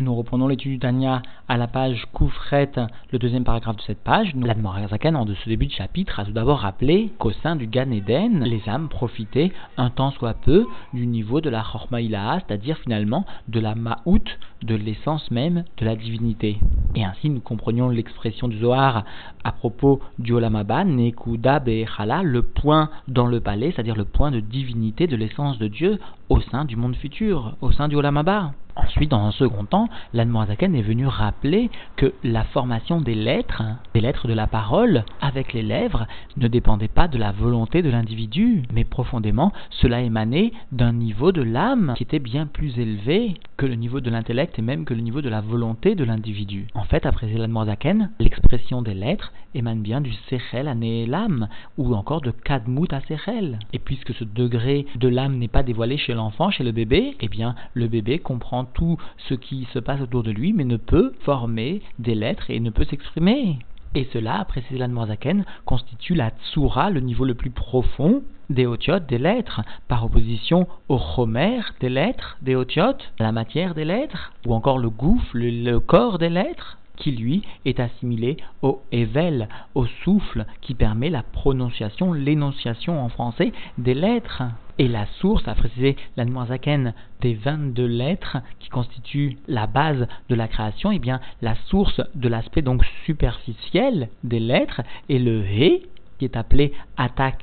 Nous reprenons l'étude du Tania à la page Koufret, le deuxième paragraphe de cette page. L'Admorazaken, en de ce début de chapitre, a tout d'abord rappelé qu'au sein du Gan Eden, les âmes profitaient un temps soit peu du niveau de la Chormaïlaha, c'est-à-dire finalement de la Ma'out, de l'essence même de la divinité. Et ainsi, nous comprenions l'expression du Zohar à propos du Olamaba, Nekuda Be'echala, le point dans le palais, c'est-à-dire le point de divinité de l'essence de Dieu au sein du monde futur, au sein du Olamaba. Ensuite, dans un second temps, l'Admorazaken est venu rappeler que la formation des lettres, des lettres de la parole avec les lèvres, ne dépendait pas de la volonté de l'individu, mais profondément, cela émanait d'un niveau de l'âme qui était bien plus élevé que le niveau de l'intellect et même que le niveau de la volonté de l'individu. En fait, après l'Admorazaken, l'expression des lettres émane bien du Sechel à l'âme, ou encore de Kadmut à Sechel. Et puisque ce degré de l'âme n'est pas dévoilé chez l'enfant, chez le bébé, eh bien, le bébé comprend tout ce qui se passe autour de lui, mais ne peut former des lettres et ne peut s'exprimer. Et cela, a précisé l'Anmoazaken, constitue la tsura, le niveau le plus profond des otiotes, des lettres, par opposition au chomer des lettres, des otiotes, la matière des lettres, ou encore le gouffre, le corps des lettres qui lui est assimilé au ével, au souffle qui permet la prononciation, l'énonciation en français des lettres. Et la source, a précisé l'Anmoazaken, des 22 lettres qui constituent la base de la création, et eh bien la source de l'aspect donc superficiel des lettres est le He, qui est appelé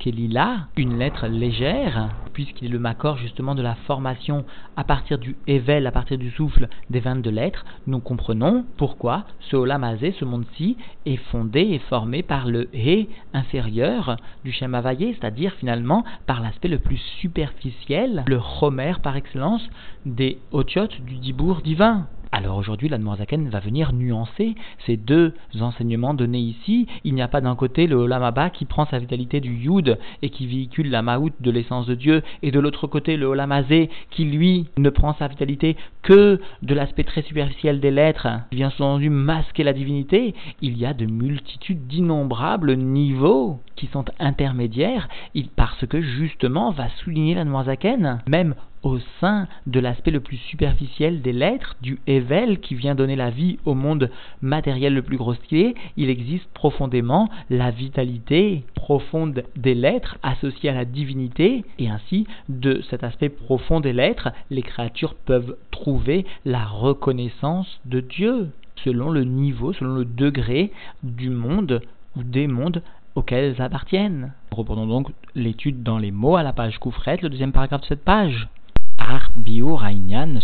Lila, une lettre légère, puisqu'il est le macor justement de la formation à partir du Evel, à partir du souffle des 22 lettres, nous comprenons pourquoi ce Olamazé, ce monde-ci, est fondé et formé par le He inférieur du Shem c'est-à-dire finalement par l'aspect le plus superficiel, le Homer par excellence des Otiotes du Dibour divin. Alors aujourd'hui, la Zaken va venir nuancer ces deux enseignements donnés ici. Il n'y a pas d'un côté le Olamaba qui prend sa vitalité du Yud et qui véhicule la Maout de l'essence de Dieu, et de l'autre côté le Olamazé qui lui ne prend sa vitalité que de l'aspect très superficiel des lettres, qui vient sous-entendu masquer la divinité. Il y a de multitudes d'innombrables niveaux qui sont intermédiaires, parce que justement va souligner la Zaken, même au sein de l'aspect le plus superficiel des lettres, du Evel qui vient donner la vie au monde matériel le plus grossier, il existe profondément la vitalité profonde des lettres associée à la divinité, et ainsi, de cet aspect profond des lettres, les créatures peuvent trouver la reconnaissance de Dieu, selon le niveau, selon le degré du monde ou des mondes auxquels elles appartiennent. Reprenons donc l'étude dans les mots à la page Koufret, le deuxième paragraphe de cette page. Ar Bio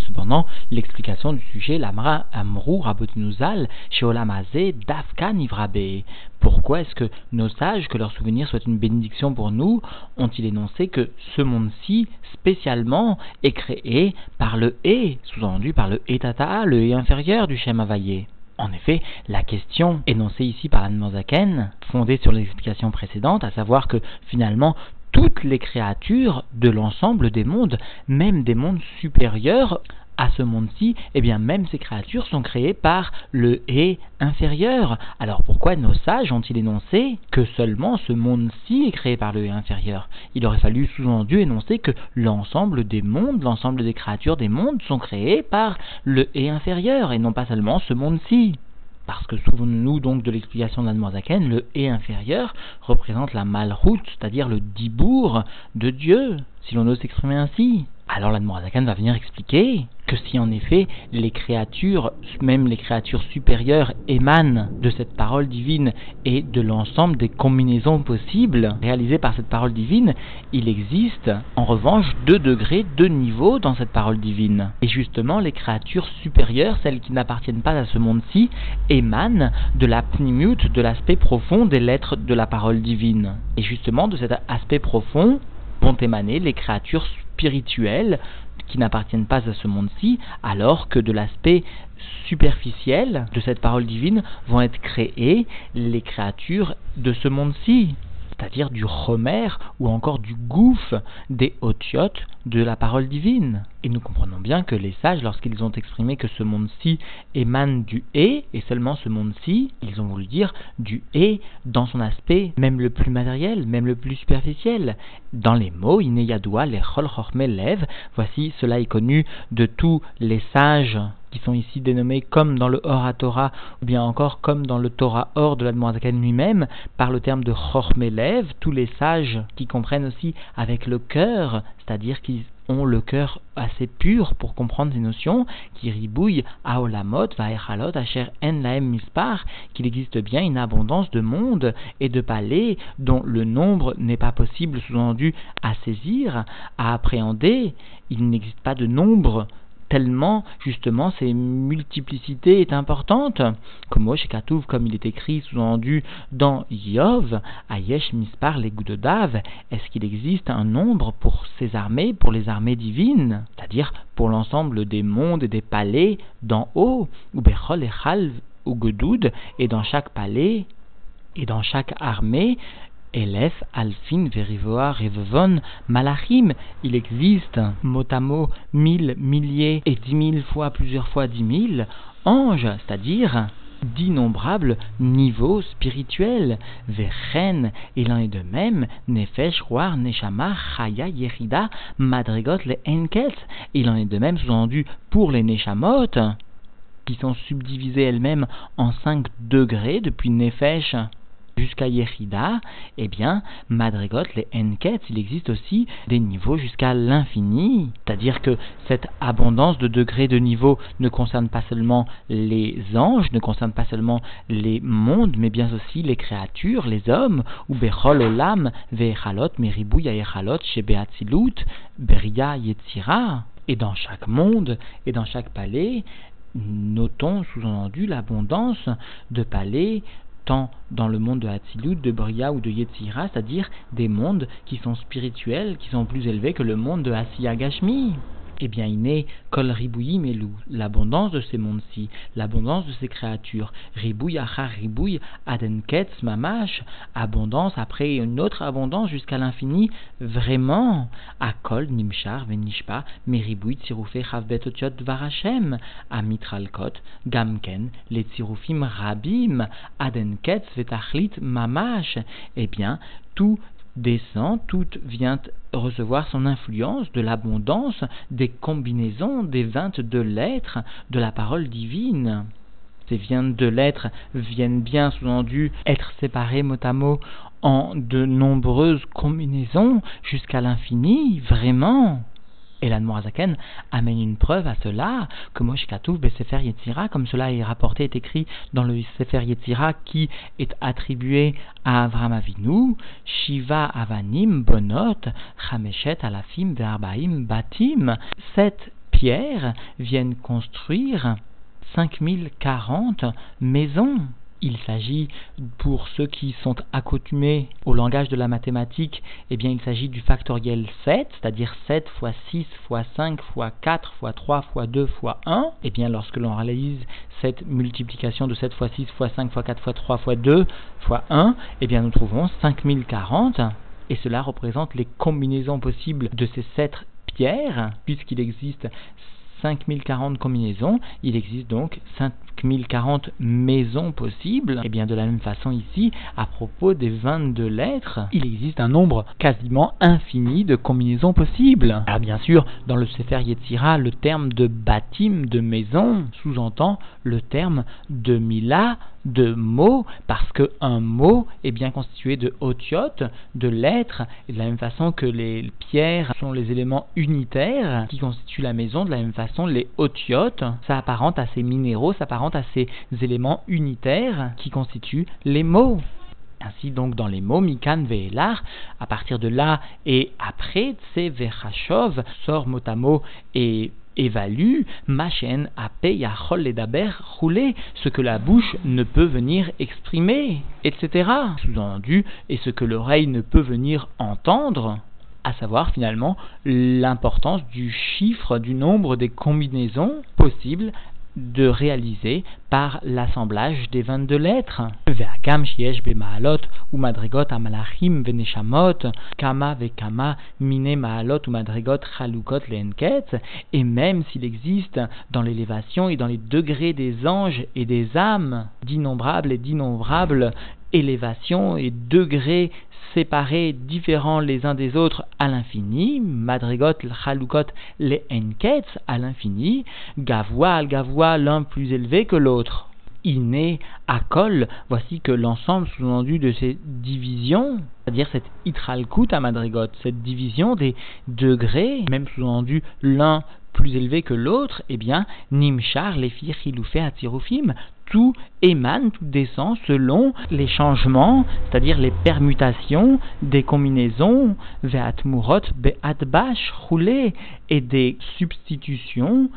cependant, l'explication du sujet, l'Amra Amrou Rabotinuzal, Sheolamazé, Dafka Nivrabe. Pourquoi est-ce que nos sages, que leur souvenir soit une bénédiction pour nous, ont-ils énoncé que ce monde-ci, spécialement, est créé par le E, sous-entendu par le Etata, le E inférieur du Shem Availlé en effet, la question énoncée ici par Zaken, fondée sur l'explication précédente, à savoir que finalement toutes les créatures de l'ensemble des mondes, même des mondes supérieurs à ce monde-ci, eh bien même ces créatures sont créées par le et inférieur. Alors pourquoi nos sages ont-ils énoncé que seulement ce monde-ci est créé par le et inférieur? Il aurait fallu sous-entendu énoncer que l'ensemble des mondes, l'ensemble des créatures des mondes sont créées par le et inférieur et non pas seulement ce monde-ci. Parce que souvenons-nous donc de l'explication d'Admozaken, le et inférieur représente la malroute, c'est-à-dire le dibour de Dieu, si l'on ose s'exprimer ainsi. Alors l'Admorazakan va venir expliquer que si en effet les créatures, même les créatures supérieures, émanent de cette parole divine et de l'ensemble des combinaisons possibles réalisées par cette parole divine, il existe en revanche deux degrés, deux niveaux dans cette parole divine. Et justement, les créatures supérieures, celles qui n'appartiennent pas à ce monde-ci, émanent de la pnimute, de l'aspect profond des lettres de la parole divine. Et justement, de cet aspect profond vont émaner les créatures spirituelles qui n'appartiennent pas à ce monde-ci, alors que de l'aspect superficiel de cette parole divine vont être créées les créatures de ce monde-ci c'est-à-dire du Homer ou encore du gouffre des Otiotes de la parole divine. Et nous comprenons bien que les sages, lorsqu'ils ont exprimé que ce monde-ci émane du et, et seulement ce monde-ci, ils ont voulu dire du et dans son aspect même le plus matériel, même le plus superficiel. Dans les mots, Ineyadoua, les Chol lev, voici cela est connu de tous les sages qui sont ici dénommés comme dans le Torah ou bien encore comme dans le Torah Or de l'Admorazaken lui-même, par le terme de Chormelev, tous les sages qui comprennent aussi avec le cœur, c'est-à-dire qui ont le cœur assez pur pour comprendre ces notions, qui ribouillent à Olamot, Vaechalot, Asher En Laem Mispar, qu'il existe bien une abondance de mondes et de palais dont le nombre n'est pas possible, sous-entendu, à saisir, à appréhender. Il n'existe pas de nombre tellement justement ces multiplicité est importante. Comme comme il est écrit sous-entendu dans Yov, Ayesh Mispar les Dav, est-ce qu'il existe un nombre pour ces armées, pour les armées divines, c'est-à-dire pour l'ensemble des mondes et des palais d'en haut, ou Bechol et Chalv ou Gedoud, et dans chaque palais et dans chaque armée, Elef, Alfin, Verivoa, Revevon, Malachim, il existe mot à mot mille, milliers et dix mille fois, plusieurs fois dix mille anges, c'est-à-dire d'innombrables niveaux spirituels. Vechen, il en est de même, Nefesh, Roar, Neshama, Chaya, Yerida, Madrigot, les Enkels. Il en est de même, sous-entendu, pour les Neshamot, qui sont subdivisées elles-mêmes en cinq degrés depuis Nefesh jusqu'à Yechida, eh bien, Madrigot, les Enket, il existe aussi des niveaux jusqu'à l'infini. C'est-à-dire que cette abondance de degrés de niveaux ne concerne pas seulement les anges, ne concerne pas seulement les mondes, mais bien aussi les créatures, les hommes, ou Bechol Olam, Ve'echalot, Meribou, Yaechalot, Shebeatzilut, Beria, Yetzira. Et dans chaque monde et dans chaque palais, notons sous-entendu l'abondance de palais, tant dans le monde de Hatzilut, de Bria ou de Yetzira, c'est-à-dire des mondes qui sont spirituels, qui sont plus élevés que le monde de Asiya Gashmi eh bien, il est kol ribouyi melou, l'abondance de ces mondes-ci, l'abondance de ces créatures. Ribouille achar ribouille adenketz mamash, abondance après une autre abondance jusqu'à l'infini, vraiment. Akol nimshar venishpa, meribouille tsiroufé chavbet otiot varachem, amitralkot, gamken, les tsiroufim rabim, adenketz vetachlit mamash. Eh bien, tout descend, tout vient recevoir son influence de l'abondance des combinaisons des vingt-deux lettres de la parole divine. Ces vingt-deux lettres viennent bien sous-entendu être séparées mot à mot en de nombreuses combinaisons jusqu'à l'infini, vraiment. Et l'Anmorazaken amène une preuve à cela, que Moshe Katouf Sefer Yetzira, comme cela est rapporté, est écrit dans le Sefer Yetzira qui est attribué à Avram Avinu, Shiva Avanim Bonot, Chameshet Alafim Verbaim Batim. Sept pierres viennent construire 5040 maisons il s'agit, pour ceux qui sont accoutumés au langage de la mathématique, eh bien, il s'agit du factoriel 7, c'est-à-dire 7 fois 6 fois 5 fois 4 fois 3 fois 2 fois 1. Eh bien, lorsque l'on réalise cette multiplication de 7 fois 6 fois 5 fois 4 fois 3 fois 2 fois 1, eh bien, nous trouvons 5040. Et cela représente les combinaisons possibles de ces 7 pierres, puisqu'il existe 5040 combinaisons, il existe donc 5040 maisons possibles. Et bien de la même façon ici, à propos des 22 lettres, il existe un nombre quasiment infini de combinaisons possibles. Alors bien sûr, dans le Sefer Yetzira, le terme de bâtime, de maison, sous-entend le terme de mila, de mots, parce qu'un mot est bien constitué de otiotes, de lettres, et de la même façon que les pierres sont les éléments unitaires qui constituent la maison, de la même façon les otiotes s'apparentent à ces minéraux, s'apparentent à ces éléments unitaires qui constituent les mots. Ainsi donc dans les mots Mikan Ve'elar, à partir de là et après Tse Vechashov sort mot à mot et évalue Machen Ape Yachol Ledaber roulé, ce que la bouche ne peut venir exprimer, etc. Sous-entendu, et ce que l'oreille ne peut venir entendre à savoir finalement l'importance du chiffre, du nombre des combinaisons possibles de réaliser par l'assemblage des 22 lettres. Ve'akam shiesh bemaalot ou madrigot amalachim veneshamot kama ve'kama mine maalot ou madrigot chalukot leenket et même s'il existe dans l'élévation et dans les degrés des anges et des âmes d'innombrables et d'innombrables élévations et degrés séparés, différents les uns des autres à l'infini, madrigot, chalukot, les enkets à l'infini, gavois, al gavois, l'un plus élevé que l'autre. Iné, akol, voici que l'ensemble sous-entendu de ces divisions, c'est-à-dire cette itralkut à madrigot, cette division des degrés, même sous-entendu l'un plus élevé que l'autre, eh bien, Nimchar, les filles à Atzirufim, tout émane, tout descend selon les changements, c'est-à-dire les permutations des combinaisons, ve'atmurot, be'atbash, roulé, et des substitutions,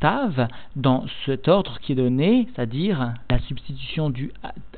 tav, dans cet ordre qui est donné, c'est-à-dire la substitution du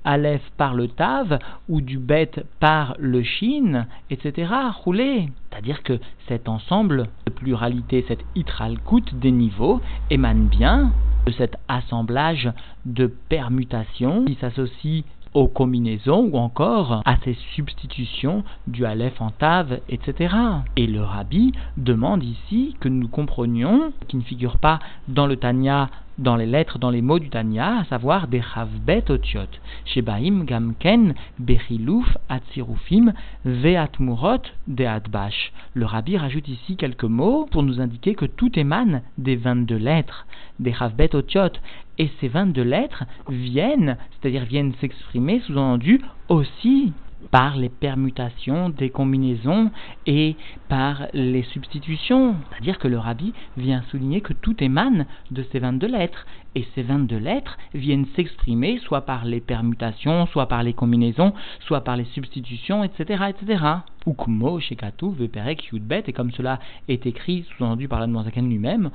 aleph par le tav, ou du bet par le shin, etc., roulé. C'est-à-dire que cet ensemble de pluralité, cette itralkut des niveaux, émane bien de cet assemblage de permutations qui s'associe aux combinaisons ou encore à ces substitutions du Aleph en Tav, etc. Et le Rabbi demande ici que nous comprenions, qui ne figure pas dans le Tanya dans les lettres, dans les mots du Tanya, à savoir Bechavbet Otiot, Shebaim Gamken Bechilouf Atzirufim Veatmurot Deatbash. Le rabbi rajoute ici quelques mots pour nous indiquer que tout émane des 22 lettres, des Chavbet Otiot, et ces 22 lettres viennent, c'est-à-dire viennent s'exprimer sous-entendu aussi par les permutations des combinaisons et par les substitutions. C'est-à-dire que le rabbi vient souligner que tout émane de ces 22 lettres. Et ces 22 lettres viennent s'exprimer soit par les permutations, soit par les combinaisons, soit par les substitutions, etc. etc. Ukmo, Shekatu, Veperek, Yudbet, et comme cela est écrit, sous-entendu par l'Admozaken lui-même,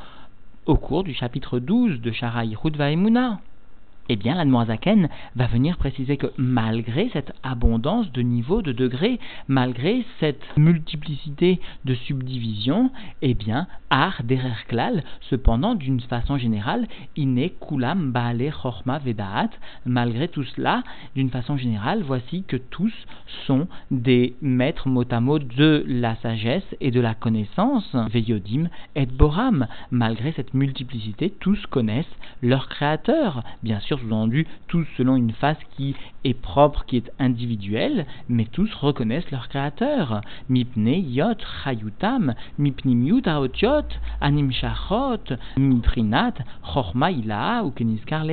au cours du chapitre 12 de Shara Yichud Vaimuna eh bien, l'Admoazaken va venir préciser que malgré cette abondance de niveaux, de degrés, malgré cette multiplicité de subdivisions, eh bien, Ar Dererklal, cependant, d'une façon générale, Ine Kulam Baale Chorma Vedaat, malgré tout cela, d'une façon générale, voici que tous sont des maîtres mot à mot de la sagesse et de la connaissance, Veyodim et Boram. Malgré cette multiplicité, tous connaissent leur créateur. Bien sûr, sous-entendu, tous selon une face qui est propre, qui est individuelle, mais tous reconnaissent leur créateur. Mipne yot chayutam, mipnimiut aotiot, anim shachot, miprinat, chorma ou keniskar.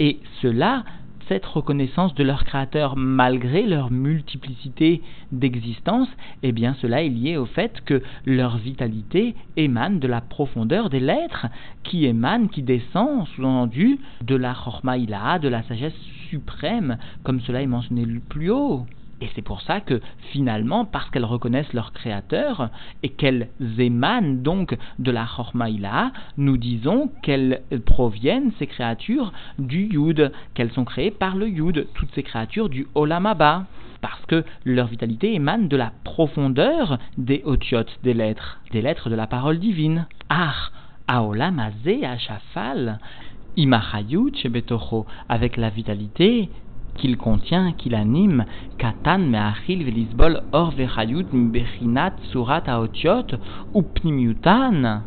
Et cela cette reconnaissance de leur créateur malgré leur multiplicité d'existence, eh bien cela est lié au fait que leur vitalité émane de la profondeur des lettres, qui émane, qui descend, sous-entendu, de la Chormaïla, de la sagesse suprême, comme cela est mentionné plus haut. Et c'est pour ça que finalement, parce qu'elles reconnaissent leur créateur et qu'elles émanent donc de la Chormaïla, nous disons qu'elles proviennent, ces créatures, du Yud, qu'elles sont créées par le Yud, toutes ces créatures du Olamaba. Parce que leur vitalité émane de la profondeur des Otiot, des lettres, des lettres de la parole divine. Ah, Aolamazé, Achafal, Imachayut, Shebetocho, avec la vitalité qu'il contient, qu'il anime, katan me'achil velisbol or vechayut bechinat surat aotiot ou pnimiutan.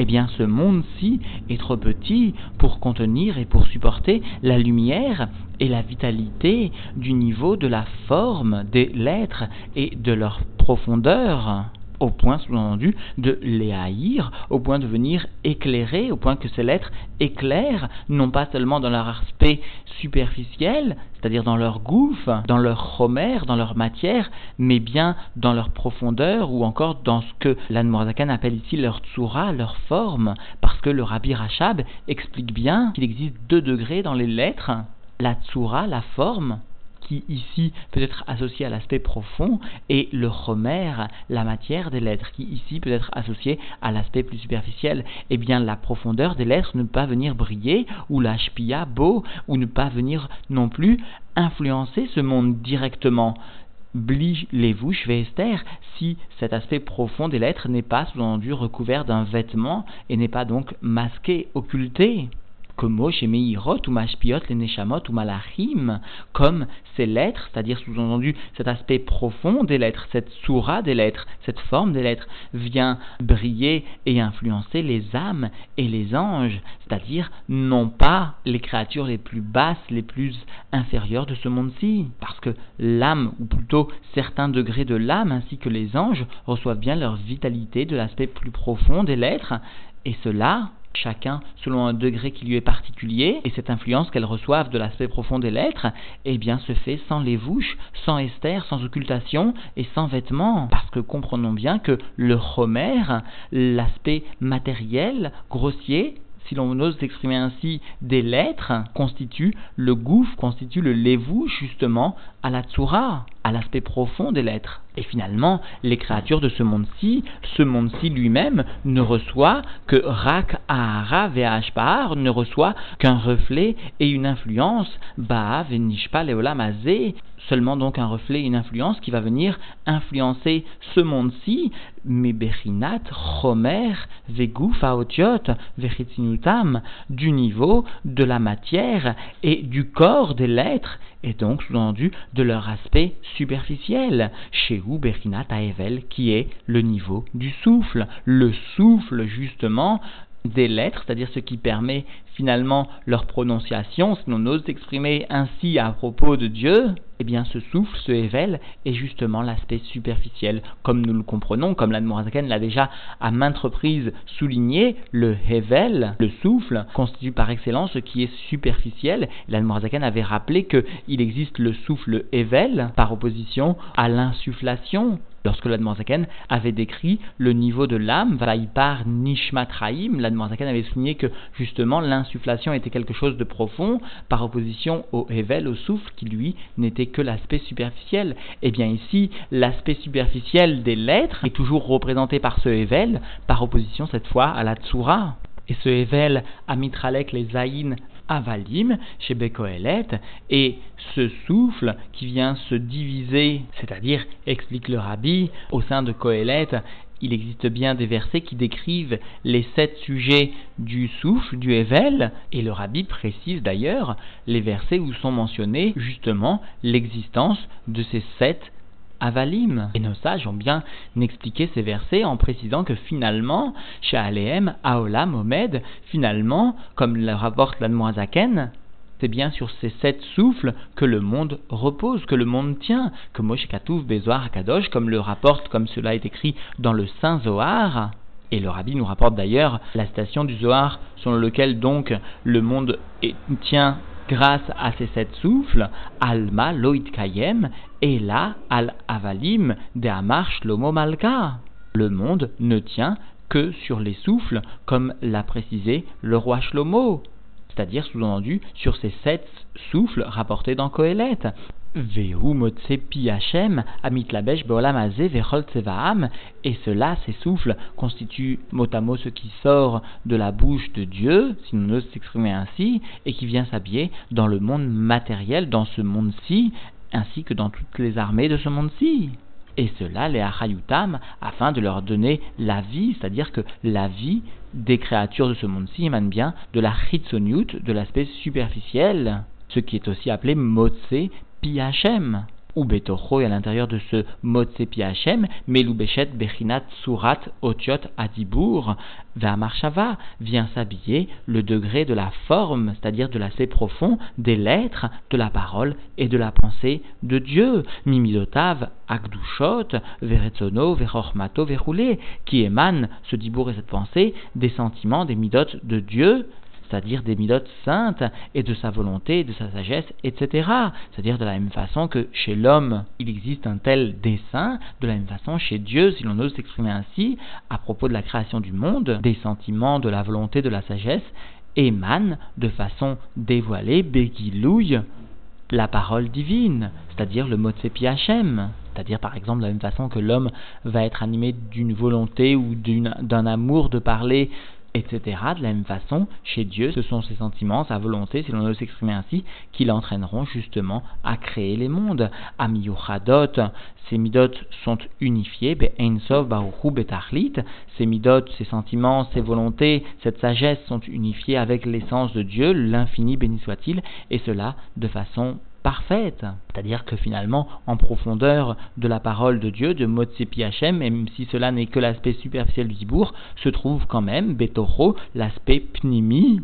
Eh bien, ce monde-ci est trop petit pour contenir et pour supporter la lumière et la vitalité du niveau de la forme des lettres et de leur profondeur au point, sous-entendu, de les haïr, au point de venir éclairer, au point que ces lettres éclairent, non pas seulement dans leur aspect superficiel, c'est-à-dire dans leur gouffre, dans leur chomère, dans leur matière, mais bien dans leur profondeur, ou encore dans ce que l'Anne appelle ici leur tsura, leur forme, parce que le Rabbi Rachab explique bien qu'il existe deux degrés dans les lettres, la tsura, la forme, qui ici peut être associé à l'aspect profond, et le chomer, la matière des lettres, qui ici peut être associé à l'aspect plus superficiel. Eh bien, la profondeur des lettres ne peut pas venir briller, ou la shpia beau, ou ne pas venir non plus influencer ce monde directement. Blige les vouches Esther si cet aspect profond des lettres n'est pas sous-entendu recouvert d'un vêtement et n'est pas donc masqué, occulté. Ou Mashpiot, les Neshamot ou Malachim, comme ces lettres, c'est-à-dire sous-entendu cet aspect profond des lettres, cette soura des lettres, cette forme des lettres, vient briller et influencer les âmes et les anges, c'est-à-dire non pas les créatures les plus basses, les plus inférieures de ce monde-ci, parce que l'âme, ou plutôt certains degrés de l'âme ainsi que les anges, reçoivent bien leur vitalité de l'aspect plus profond des lettres, et cela chacun selon un degré qui lui est particulier, et cette influence qu'elles reçoivent de l'aspect profond des lettres, eh bien se fait sans les vouches, sans esther, sans occultation et sans vêtements. Parce que comprenons bien que le Homer, l'aspect matériel, grossier, si l'on ose s'exprimer ainsi, des lettres constitue le gouffre, constitue le lévou justement à la tsura, à l'aspect profond des lettres. Et finalement, les créatures de ce monde-ci, ce monde-ci lui-même, ne reçoit que Rak Ahara Ve'ashpahar, ne reçoit qu'un reflet et une influence, Ba'av Nishpa Leolamazé, seulement donc un reflet, une influence qui va venir influencer ce monde-ci, mais Bechinat, Chomer, Vegu, Faotiot, Vechitzinutam, du niveau de la matière et du corps des lettres, et donc sous-entendu de leur aspect superficiel, chez Bechinat Aevel, qui est le niveau du souffle, le souffle justement des lettres, c'est-à-dire ce qui permet finalement leur prononciation, si l'on ose s'exprimer ainsi à propos de Dieu, eh bien ce souffle, ce Hevel, est justement l'aspect superficiel. Comme nous le comprenons, comme l'Admorazaken l'a déjà à maintes reprises souligné, le Hevel, le souffle, constitue par excellence ce qui est superficiel. L'Admorazaken avait rappelé qu'il existe le souffle Hevel par opposition à l'insufflation, lorsque l'Admorazaken avait décrit le niveau de l'âme, Valaïpar Nishmatraim, l'Admorazaken avait souligné que justement l'insufflation était quelque chose de profond par opposition au Hevel, au souffle, qui lui n'était que l'aspect superficiel. Eh bien ici, l'aspect superficiel des lettres est toujours représenté par ce Hevel, par opposition cette fois à la Tsura. Et ce Hevel, Amitralek les Zaïn avalim chez Bekoelet, et ce souffle qui vient se diviser, c'est-à-dire, explique le rabbi, au sein de Kohelet, il existe bien des versets qui décrivent les sept sujets du souffle, du Evel, et le rabbi précise d'ailleurs les versets où sont mentionnés justement l'existence de ces sept Avalim. Et nos sages ont bien expliqué ces versets en précisant que finalement, chez Aleem, Aolam, Omed, finalement, comme le rapporte l'Admoazaken, c'est bien sur ces sept souffles que le monde repose, que le monde tient, que Moshe Katouf, Bezoar, Kadosh, comme le rapporte, comme cela est écrit dans le Saint Zohar, et le rabbi nous rapporte d'ailleurs la station du Zohar selon lequel donc le monde tient grâce à ces sept souffles, Alma Loïd Kayem, et là, Al Avalim de Shlomo Malka. Le monde ne tient que sur les souffles, comme l'a précisé le roi Shlomo, c'est-à-dire sous-entendu sur ces sept souffles rapportés dans Kohelet. Et cela, ces souffles, constituent mot à mot ce qui sort de la bouche de Dieu, si nous ose s'exprimer ainsi, et qui vient s'habiller dans le monde matériel, dans ce monde-ci, ainsi que dans toutes les armées de ce monde-ci. Et cela, les Achayutam, afin de leur donner la vie, c'est-à-dire que la vie des créatures de ce monde-ci émane bien de la Chitsoniut, de l'aspect superficiel, ce qui est aussi appelé Motse Piachem ou Betocho, et à l'intérieur de ce Motse Piachem, Meloubechet Bechinat Surat Otiot Adibur, Marshava vient s'habiller le degré de la forme, c'est-à-dire de l'aspect profond des lettres, de la parole et de la pensée de Dieu. Mimidotav, Akdushot, Veretzono, Verochmato, Verroulé, qui émane ce dibour et cette pensée des sentiments, des midotes de Dieu, c'est-à-dire des milotes saintes, et de sa volonté, de sa sagesse, etc. C'est-à-dire de la même façon que chez l'homme, il existe un tel dessein, de la même façon chez Dieu, si l'on ose s'exprimer ainsi, à propos de la création du monde, des sentiments, de la volonté, de la sagesse, émanent de façon dévoilée, béguilouille, la parole divine, c'est-à-dire le mot de Hachem. C'est-à-dire, par exemple, de la même façon que l'homme va être animé d'une volonté ou d'un amour de parler etc. De la même façon, chez Dieu, ce sont ses sentiments, sa volonté, si l'on veut s'exprimer ainsi, qui l'entraîneront justement à créer les mondes. Amiyuchadot, ces midot sont unifiés, Be'ensov Baruchu Betachlit, ces midot, ces sentiments, ces volontés, cette sagesse sont unifiés avec l'essence de Dieu, l'infini béni soit-il, et cela de façon parfaite. C'est-à-dire que finalement, en profondeur de la parole de Dieu, de Motsepi Hachem, même si cela n'est que l'aspect superficiel du Dibour, se trouve quand même, Betoro, l'aspect Pnimi,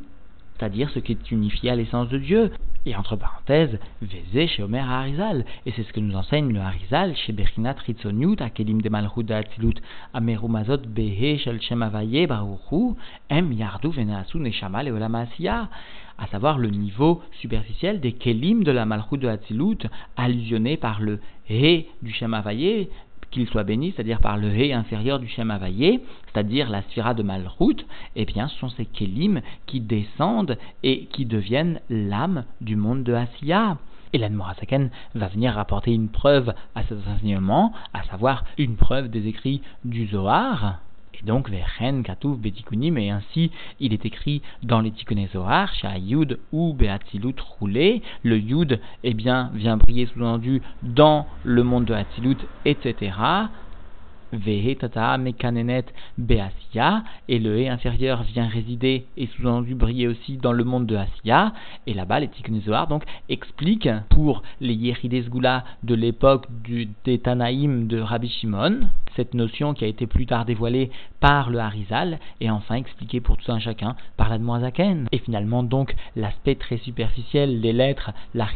c'est-à-dire ce qui est unifié à l'essence de Dieu. Et entre parenthèses, Vézé chez Omer Harizal. Et c'est ce que nous enseigne le Harizal chez Bechinat Ritzoniut, Akelim de Malchut Atzilut, Amerumazot Behe Shel Shem Avaye Baruchu, Em Yardu Venasu Neshama Leolamasiya à savoir le niveau superficiel des kelim de la Malchut de Hatzilut, allusionné par le He du Shem qu'il soit béni, c'est-à-dire par le He inférieur du Shem c'est-à-dire la Sphira de Malchut, eh bien ce sont ces kelim qui descendent et qui deviennent l'âme du monde de Asiya. Et l'Admorasaken va venir rapporter une preuve à cet enseignement, à savoir une preuve des écrits du Zohar, donc, Vechen, Katouf, Betikunim, et ainsi il est écrit dans les Tikkuné Zohar, Yud ou Beatzilut roulé. Le Yud, eh bien, vient briller sous-entendu dans le monde de Hatzilut, etc. Mekanenet Beasia, et le He inférieur vient résider et sous-entendu briller aussi dans le monde de Asia, et là-bas les Tikkunézoar donc expliquent pour les Yerides Gula de l'époque des Tanaïm de Rabbi Shimon, cette notion qui a été plus tard dévoilée par le Harizal, et enfin expliquée pour tout un chacun par la Zaken. Et finalement donc l'aspect très superficiel des lettres, la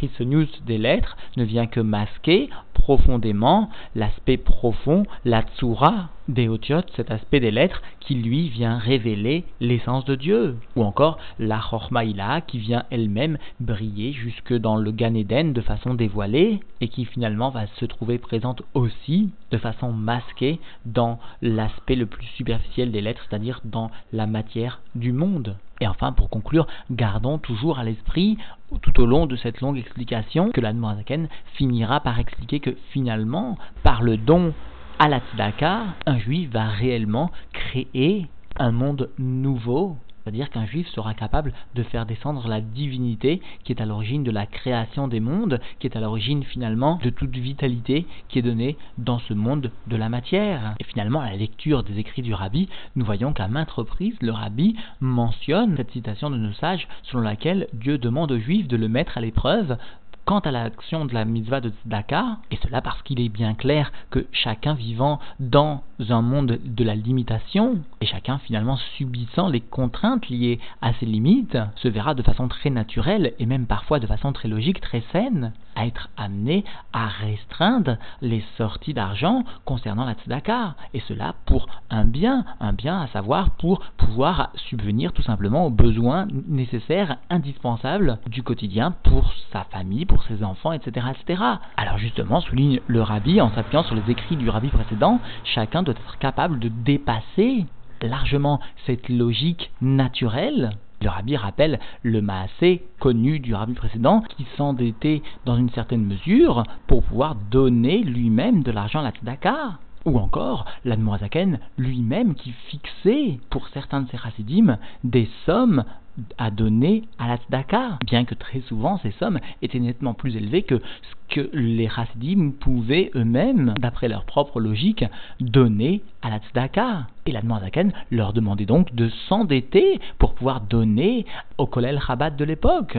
des lettres, ne vient que masquer profondément l'aspect profond, la tsura des cet aspect des lettres qui lui vient révéler l'essence de Dieu. Ou encore la Chormaïla qui vient elle-même briller jusque dans le Gan Eden de façon dévoilée et qui finalement va se trouver présente aussi de façon masquée dans l'aspect le plus superficiel des lettres, c'est-à-dire dans la matière du monde. Et enfin, pour conclure, gardons toujours à l'esprit, tout au long de cette longue explication, que l'Admorazaken finira par expliquer que finalement, par le don à la tzedaka, un juif va réellement créer un monde nouveau. C'est-à-dire qu'un juif sera capable de faire descendre la divinité qui est à l'origine de la création des mondes, qui est à l'origine finalement de toute vitalité qui est donnée dans ce monde de la matière. Et finalement, à la lecture des écrits du rabbi, nous voyons qu'à maintes reprises, le rabbi mentionne cette citation de nos sages selon laquelle Dieu demande aux juifs de le mettre à l'épreuve quant à l'action de la mitzvah de Tzedaka, et cela parce qu'il est bien clair que chacun vivant dans un monde de la limitation, et chacun finalement subissant les contraintes liées à ses limites, se verra de façon très naturelle, et même parfois de façon très logique, très saine, à être amené à restreindre les sorties d'argent concernant la tzedaka. Et cela pour un bien, un bien à savoir pour pouvoir subvenir tout simplement aux besoins nécessaires, indispensables du quotidien pour sa famille, pour ses enfants, etc. etc. Alors justement, souligne le rabbi en s'appuyant sur les écrits du rabbi précédent, chacun doit être capable de dépasser largement cette logique naturelle le rabbi rappelle le maasé connu du rabbi précédent qui s'endettait dans une certaine mesure pour pouvoir donner lui-même de l'argent à la tzedaka. Ou encore l'admoazaken lui-même qui fixait pour certains de ses chassidim des sommes à donner à la tzedaka, bien que très souvent ces sommes étaient nettement plus élevées que ce que les chassidim pouvaient eux-mêmes, d'après leur propre logique, donner à la tzedaka. Et la Zaken leur demandait donc de s'endetter pour pouvoir donner au Kolel Chabad de l'époque.